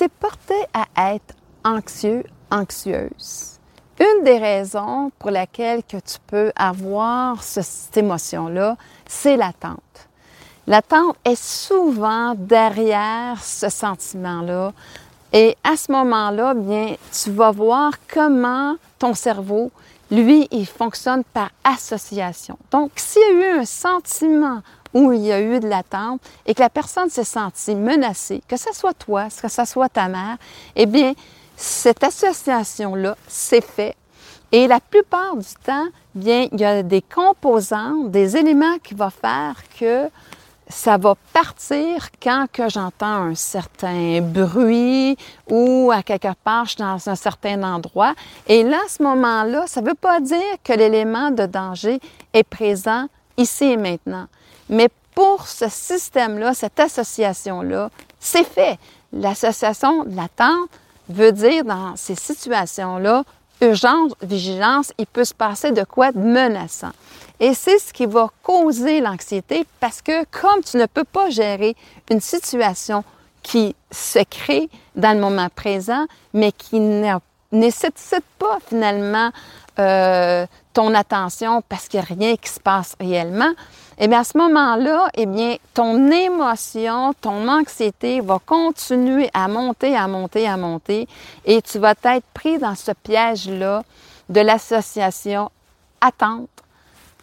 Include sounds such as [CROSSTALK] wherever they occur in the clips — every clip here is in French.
tu es porté à être anxieux, anxieuse, une des raisons pour laquelle que tu peux avoir cette émotion-là, c'est l'attente. L'attente est souvent derrière ce sentiment-là. Et à ce moment-là, bien, tu vas voir comment ton cerveau, lui, il fonctionne par association. Donc, s'il y a eu un sentiment où il y a eu de l'attente et que la personne s'est sentie menacée, que ce soit toi, que ce soit ta mère, eh bien, cette association-là s'est faite et la plupart du temps, bien, il y a des composants, des éléments qui vont faire que ça va partir quand que j'entends un certain bruit ou à quelque part je suis dans un certain endroit. Et là, à ce moment-là, ça ne veut pas dire que l'élément de danger est présent ici et maintenant. Mais pour ce système-là, cette association-là, c'est fait. L'association de l'attente veut dire dans ces situations-là, urgence, vigilance, il peut se passer de quoi de menaçant. Et c'est ce qui va causer l'anxiété parce que comme tu ne peux pas gérer une situation qui se crée dans le moment présent, mais qui nécessite pas finalement euh, ton attention parce qu'il n'y a rien qui se passe réellement, eh bien, à ce moment-là, eh bien, ton émotion, ton anxiété va continuer à monter, à monter, à monter, et tu vas être pris dans ce piège-là de l'association attente,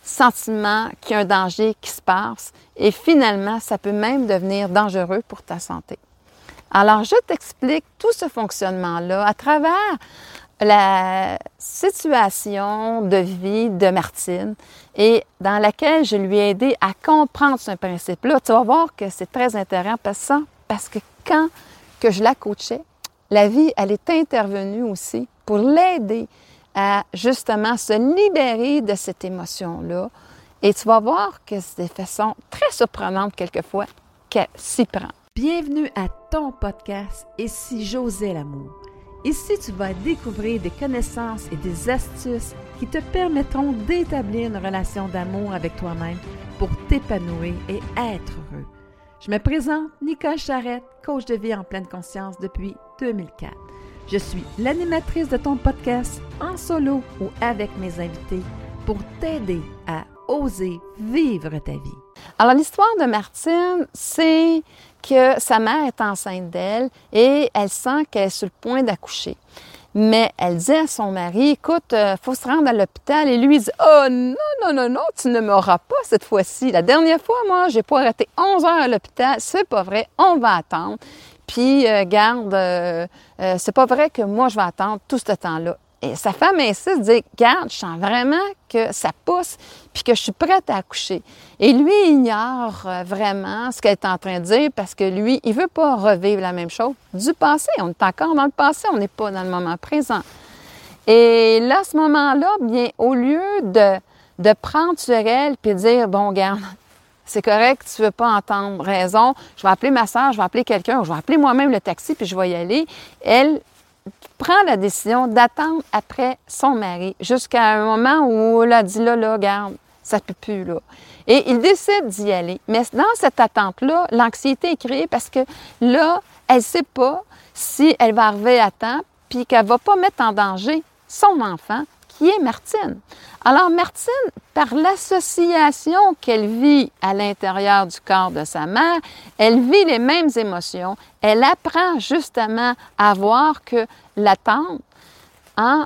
sentiment qu'il y a un danger qui se passe, et finalement, ça peut même devenir dangereux pour ta santé. Alors, je t'explique tout ce fonctionnement-là à travers la situation de vie de Martine et dans laquelle je lui ai aidé à comprendre ce principe-là. Tu vas voir que c'est très intéressant parce que quand que je la coachais, la vie, elle est intervenue aussi pour l'aider à justement se libérer de cette émotion-là. Et tu vas voir que c'est des façons très surprenantes quelquefois qu'elle s'y prend. Bienvenue à ton podcast Et si j'osais l'amour? Ici, tu vas découvrir des connaissances et des astuces qui te permettront d'établir une relation d'amour avec toi-même pour t'épanouir et être heureux. Je me présente Nicole Charrette, coach de vie en pleine conscience depuis 2004. Je suis l'animatrice de ton podcast en solo ou avec mes invités pour t'aider à oser vivre ta vie. Alors l'histoire de Martine, c'est que sa mère est enceinte d'elle et elle sent qu'elle est sur le point d'accoucher. Mais elle dit à son mari, écoute, il euh, faut se rendre à l'hôpital. Et lui, dit, oh non, non, non, non, tu ne m'auras pas cette fois-ci. La dernière fois, moi, j'ai pas arrêté 11 heures à l'hôpital. C'est pas vrai, on va attendre. Puis, euh, garde, euh, c'est pas vrai que moi, je vais attendre tout ce temps-là. Et sa femme insiste, dit Garde, je sens vraiment que ça pousse, puis que je suis prête à accoucher. Et lui, ignore euh, vraiment ce qu'elle est en train de dire parce que lui, il veut pas revivre la même chose du passé. On est encore dans le passé, on n'est pas dans le moment présent. Et là, à ce moment-là, bien, au lieu de, de prendre sur elle puis dire Bon, garde, c'est correct, tu veux pas entendre raison, je vais appeler ma soeur, je vais appeler quelqu'un, je vais appeler moi-même le taxi, puis je vais y aller. Elle, prend la décision d'attendre après son mari jusqu'à un moment où elle a dit là, là, garde, ça ne peut plus, là. Et il décide d'y aller. Mais dans cette attente-là, l'anxiété est créée parce que là, elle ne sait pas si elle va arriver à temps puis qu'elle ne va pas mettre en danger son enfant qui est Martine. Alors Martine, par l'association qu'elle vit à l'intérieur du corps de sa mère, elle vit les mêmes émotions. Elle apprend justement à voir que l'attente, hein,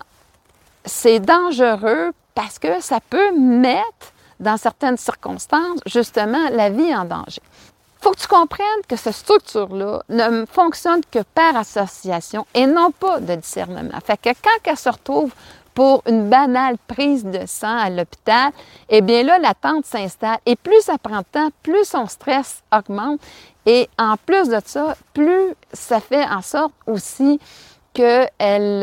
c'est dangereux parce que ça peut mettre, dans certaines circonstances, justement, la vie en danger. Faut que tu comprennes que cette structure-là ne fonctionne que par association et non pas de discernement. Fait que quand elle se retrouve pour une banale prise de sang à l'hôpital, eh bien là, l'attente s'installe. Et plus ça prend de temps, plus son stress augmente. Et en plus de ça, plus ça fait en sorte aussi qu'elle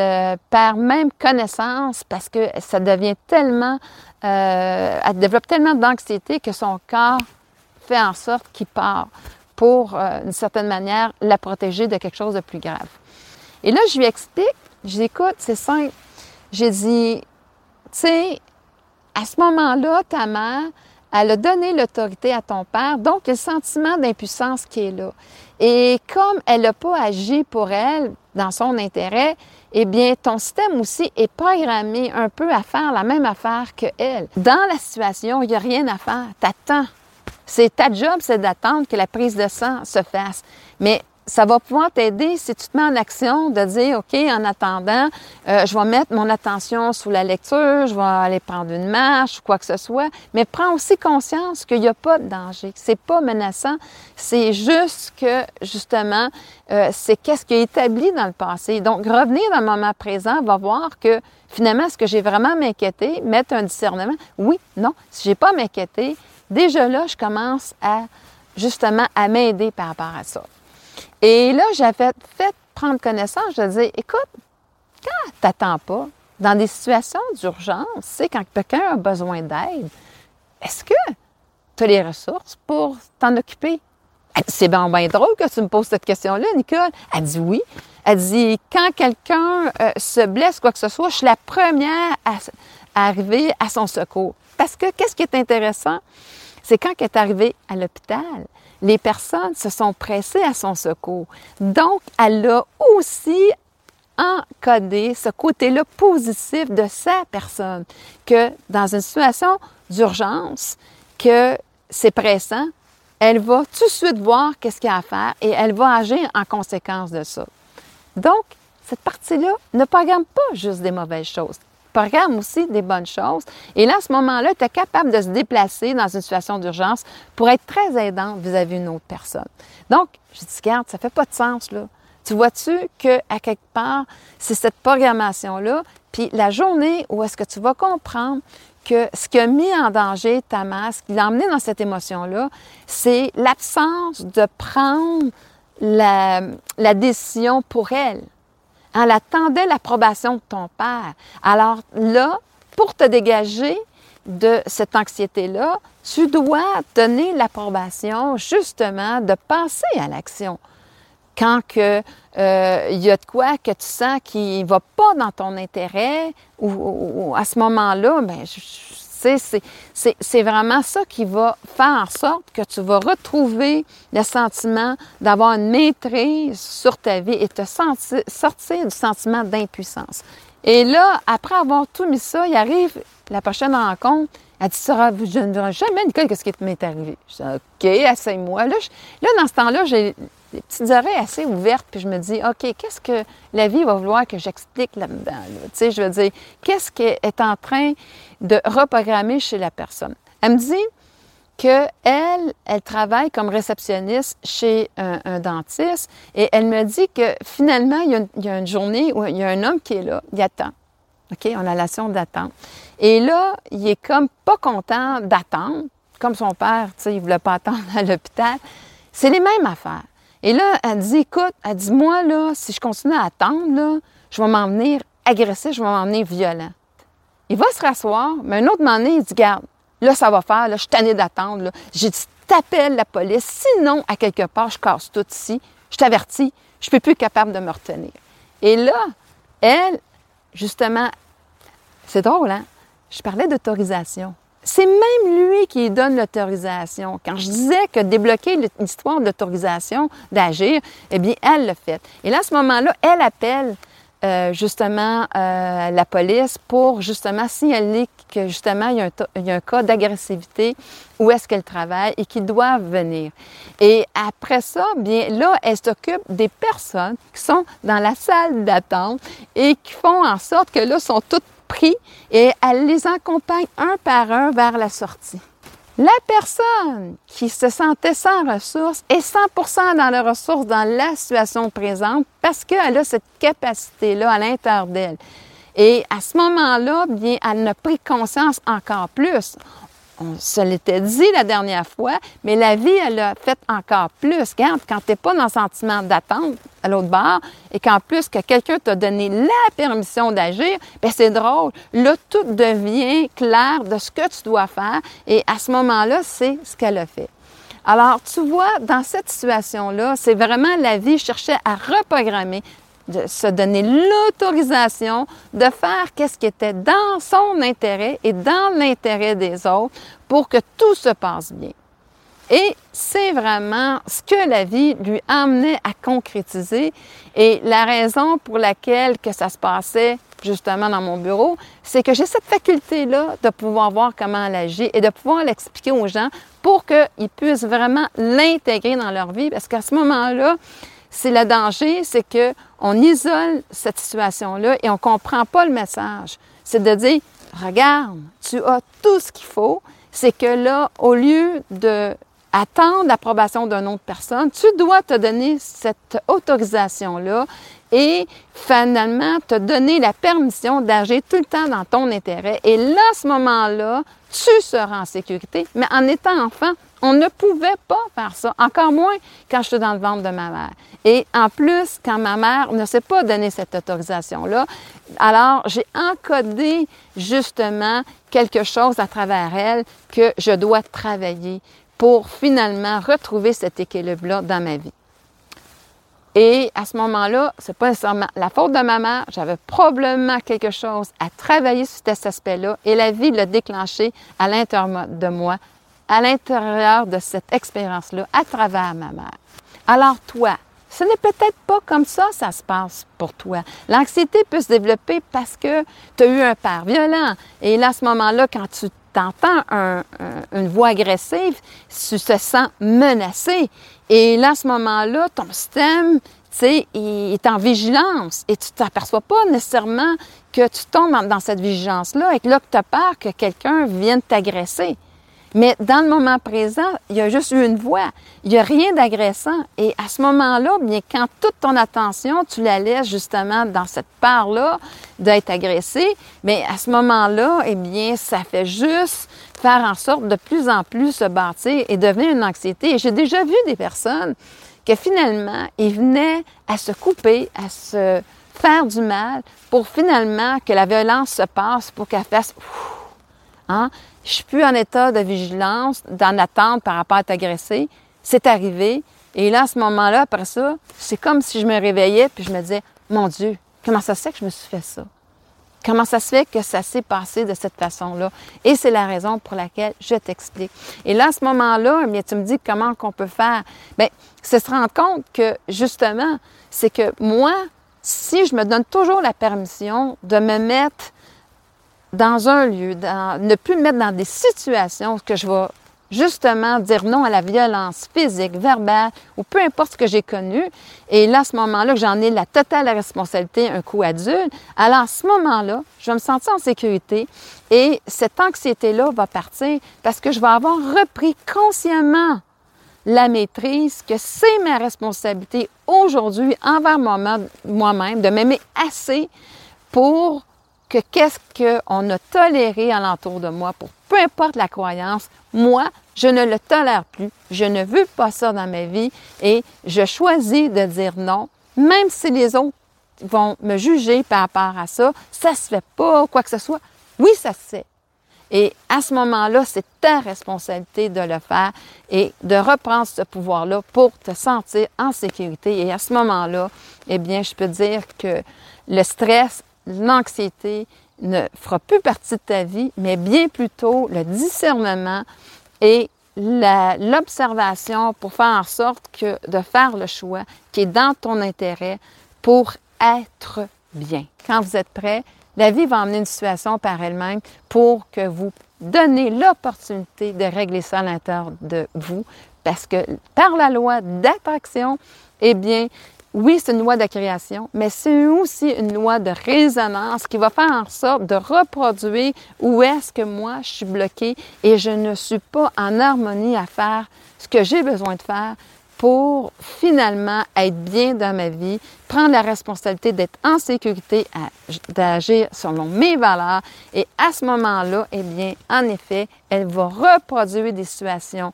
euh, perd même connaissance parce que ça devient tellement, euh, elle développe tellement d'anxiété que son corps fait en sorte qu'il part pour, euh, d'une certaine manière, la protéger de quelque chose de plus grave. Et là, je lui explique, je dis, écoute, c'est simple, j'ai dit, tu sais, à ce moment-là, ta mère, elle a donné l'autorité à ton père, donc le sentiment d'impuissance qui est là. Et comme elle n'a pas agi pour elle dans son intérêt, eh bien, ton système aussi est programmé un peu à faire la même affaire que elle. Dans la situation, il n'y a rien à faire. T'attends. C'est ta job, c'est d'attendre que la prise de sang se fasse. Mais ça va pouvoir t'aider si tu te mets en action de dire, OK, en attendant, euh, je vais mettre mon attention sous la lecture, je vais aller prendre une marche quoi que ce soit, mais prends aussi conscience qu'il n'y a pas de danger, c'est pas menaçant, c'est juste que, justement, euh, c'est qu'est-ce qui est établi dans le passé. Donc, revenir dans le moment présent va voir que, finalement, est-ce que j'ai vraiment m'inquiéter, mettre un discernement? Oui, non. Si j'ai pas m'inquiéter, déjà là, je commence à, justement, à m'aider par rapport à ça. Et là, j'avais fait prendre connaissance. Je disais, écoute, quand tu n'attends pas, dans des situations d'urgence, c'est quand quelqu'un a besoin d'aide, est-ce que tu as les ressources pour t'en occuper? C'est bien, bien drôle que tu me poses cette question-là, Nicole. Elle dit oui. Elle dit, quand quelqu'un euh, se blesse, quoi que ce soit, je suis la première à, à arriver à son secours. Parce que qu'est-ce qui est intéressant? C'est quand elle est arrivée à l'hôpital, les personnes se sont pressées à son secours. Donc, elle a aussi encodé ce côté-là positif de sa personne, que dans une situation d'urgence, que c'est pressant, elle va tout de suite voir qu'est-ce qu'il y a à faire et elle va agir en conséquence de ça. Donc, cette partie-là ne programme pas juste des mauvaises choses programme aussi des bonnes choses. Et là, à ce moment-là, tu es capable de se déplacer dans une situation d'urgence pour être très aidante vis-à-vis d'une autre personne. Donc, je dis, regarde, ça fait pas de sens, là. Tu vois-tu qu'à quelque part, c'est cette programmation-là, puis la journée où est-ce que tu vas comprendre que ce qui a mis en danger ta masse, qui l'a emmené dans cette émotion-là, c'est l'absence de prendre la, la décision pour elle. Elle attendait l'approbation de ton père. Alors là, pour te dégager de cette anxiété-là, tu dois donner l'approbation justement de passer à l'action. Quand que, euh, il y a de quoi que tu sens qui ne va pas dans ton intérêt, ou, à ce moment-là, ben, c'est vraiment ça qui va faire en sorte que tu vas retrouver le sentiment d'avoir une maîtrise sur ta vie et te sortir du sentiment d'impuissance. Et là, après avoir tout mis ça, il arrive la prochaine rencontre. Elle dit, je ne verrai jamais, Nicole, qu'est-ce qui m'est arrivé? Je dis, OK, essaye-moi. Là, là, dans ce temps-là, j'ai des petites oreilles assez ouvertes, puis je me dis, OK, qu'est-ce que la vie va vouloir que j'explique là-dedans? Tu sais, je veux dire, qu'est-ce qu'elle est en train de reprogrammer chez la personne? Elle me dit qu'elle, elle travaille comme réceptionniste chez un, dentiste et elle me dit que finalement, il y, a une, journée où il y a un homme qui est là, il attend. OK? On a la d'attente. Et là, il est comme pas content d'attendre, comme son père, tu sais, il voulait pas [LAUGHS] attendre à l'hôpital. C'est les mêmes affaires. Et là, elle dit, écoute, elle dit, moi, là, si je continue à attendre, je vais m'en venir agressif, je vais m'en venir violent. Il va se rasseoir, mais un autre moment il dit, garde, là, ça va faire, là, je suis tanné d'attendre, J'ai dit, t'appelles la police, sinon, à quelque part, je casse tout ici, je t'avertis, je ne suis plus capable de me retenir. Et là, elle, justement, c'est drôle, hein? Je parlais d'autorisation. C'est même lui qui donne l'autorisation. Quand je disais que débloquer l'histoire d'autorisation d'agir, eh bien, elle le fait. Et là, à ce moment-là, elle appelle euh, justement euh, la police pour justement signaler que justement il y a un, cas d'agressivité où est-ce qu'elle travaille et qu'ils doivent venir. Et après ça, bien là, elle s'occupe des personnes qui sont dans la salle d'attente et qui font en sorte que là sont toutes et elle les accompagne un par un vers la sortie. La personne qui se sentait sans ressources est 100% dans les ressources dans la situation présente parce qu'elle a cette capacité-là à l'intérieur d'elle. Et à ce moment-là, bien, elle a pris conscience encore plus on se l'était dit la dernière fois, mais la vie, elle a fait encore plus. Regarde, quand tu n'es pas dans le sentiment d'attente à l'autre bord et qu'en plus que quelqu'un t'a donné la permission d'agir, ben c'est drôle. Là, tout devient clair de ce que tu dois faire et à ce moment-là, c'est ce qu'elle a fait. Alors, tu vois, dans cette situation-là, c'est vraiment la vie cherchait à reprogrammer de se donner l'autorisation de faire qu'est-ce qui était dans son intérêt et dans l'intérêt des autres pour que tout se passe bien. Et c'est vraiment ce que la vie lui amenait à concrétiser. Et la raison pour laquelle que ça se passait justement dans mon bureau, c'est que j'ai cette faculté-là de pouvoir voir comment elle agit et de pouvoir l'expliquer aux gens pour qu'ils puissent vraiment l'intégrer dans leur vie. Parce qu'à ce moment-là, c'est le danger, c'est que on isole cette situation-là et on ne comprend pas le message. C'est de dire, regarde, tu as tout ce qu'il faut. C'est que là, au lieu de attendre l'approbation d'une autre personne, tu dois te donner cette autorisation-là et finalement te donner la permission d'agir tout le temps dans ton intérêt. Et là, à ce moment-là, tu seras en sécurité. Mais en étant enfant, on ne pouvait pas faire ça, encore moins quand je suis dans le ventre de ma mère. Et en plus, quand ma mère ne s'est pas donné cette autorisation-là, alors j'ai encodé justement quelque chose à travers elle que je dois travailler pour finalement retrouver cet équilibre-là dans ma vie. Et à ce moment-là, c'est pas nécessairement la faute de ma mère. J'avais probablement quelque chose à travailler sur cet aspect-là et la vie l'a déclenché à l'intérieur de moi, à l'intérieur de cette expérience-là, à travers ma mère. Alors toi, ce n'est peut-être pas comme ça ça se passe pour toi. L'anxiété peut se développer parce que tu as eu un père violent. Et là, à ce moment-là, quand tu t'entends une voix agressive, tu te sens menacé. Et là, à ce moment-là, ton système, tu sais, est en vigilance et tu t'aperçois pas nécessairement que tu tombes dans cette vigilance-là et que là, que tu as peur que quelqu'un vienne t'agresser. Mais dans le moment présent, il y a juste une voix. Il n'y a rien d'agressant. Et à ce moment-là, bien, quand toute ton attention, tu la laisses justement dans cette part-là d'être agressé, mais à ce moment-là, eh bien, ça fait juste faire en sorte de plus en plus se bâtir et devenir une anxiété. Et j'ai déjà vu des personnes que finalement, ils venaient à se couper, à se faire du mal pour finalement que la violence se passe, pour qu'elle fasse... Hein? Je suis plus en état de vigilance, d'en attente par rapport à t'agresser. C'est arrivé. Et là, à ce moment-là, après ça, c'est comme si je me réveillais puis je me disais, mon Dieu, comment ça se fait que je me suis fait ça? Comment ça se fait que ça s'est passé de cette façon-là? Et c'est la raison pour laquelle je t'explique. Et là, à ce moment-là, eh tu me dis comment qu'on peut faire. Bien, c'est se rendre compte que, justement, c'est que moi, si je me donne toujours la permission de me mettre dans un lieu, ne plus me mettre dans des situations que je vais justement dire non à la violence physique, verbale ou peu importe ce que j'ai connu. Et là, à ce moment-là, que j'en ai la totale responsabilité, un coup adulte, alors à ce moment-là, je vais me sentir en sécurité et cette anxiété-là va partir parce que je vais avoir repris consciemment la maîtrise, que c'est ma responsabilité aujourd'hui envers moi-même de m'aimer assez pour que qu'est-ce qu'on a toléré alentour de moi pour peu importe la croyance, moi, je ne le tolère plus. Je ne veux pas ça dans ma vie et je choisis de dire non, même si les autres vont me juger par rapport à ça, ça se fait pas, quoi que ce soit. Oui, ça se fait. Et à ce moment-là, c'est ta responsabilité de le faire et de reprendre ce pouvoir-là pour te sentir en sécurité. Et à ce moment-là, eh bien, je peux dire que le stress l'anxiété ne fera plus partie de ta vie, mais bien plutôt le discernement et l'observation pour faire en sorte de faire le choix qui est dans ton intérêt pour être bien. Quand vous êtes prêt, la vie va emmener une situation par elle-même pour que vous donnez l'opportunité de régler ça à l'intérieur de vous parce que par la loi d'attraction, eh bien, oui, c'est une loi de création, mais c'est aussi une loi de résonance qui va faire en sorte de reproduire où est-ce que moi je suis bloqué et je ne suis pas en harmonie à faire ce que j'ai besoin de faire pour finalement être bien dans ma vie, prendre la responsabilité d'être en sécurité, d'agir selon mes valeurs. Et à ce moment-là, eh bien, en effet, elle va reproduire des situations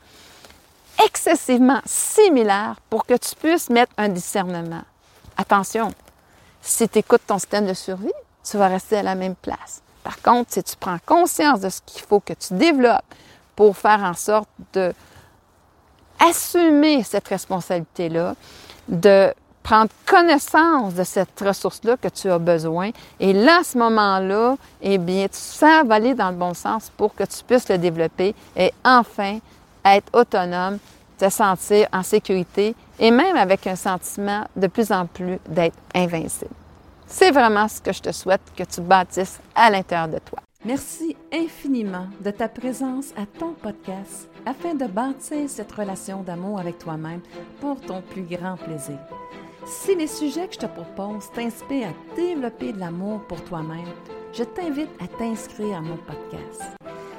excessivement similaires pour que tu puisses mettre un discernement. Attention, si tu écoutes ton système de survie, tu vas rester à la même place. Par contre, si tu prends conscience de ce qu'il faut que tu développes pour faire en sorte de assumer cette responsabilité-là, de prendre connaissance de cette ressource-là que tu as besoin. Et là, à ce moment-là, eh bien, sais va aller dans le bon sens pour que tu puisses le développer et enfin être autonome, te sentir en sécurité et même avec un sentiment de plus en plus d'être invincible. C'est vraiment ce que je te souhaite que tu bâtisses à l'intérieur de toi. Merci infiniment de ta présence à ton podcast afin de bâtir cette relation d'amour avec toi-même pour ton plus grand plaisir. Si les sujets que je te propose t'inspirent à développer de l'amour pour toi-même, je t'invite à t'inscrire à mon podcast.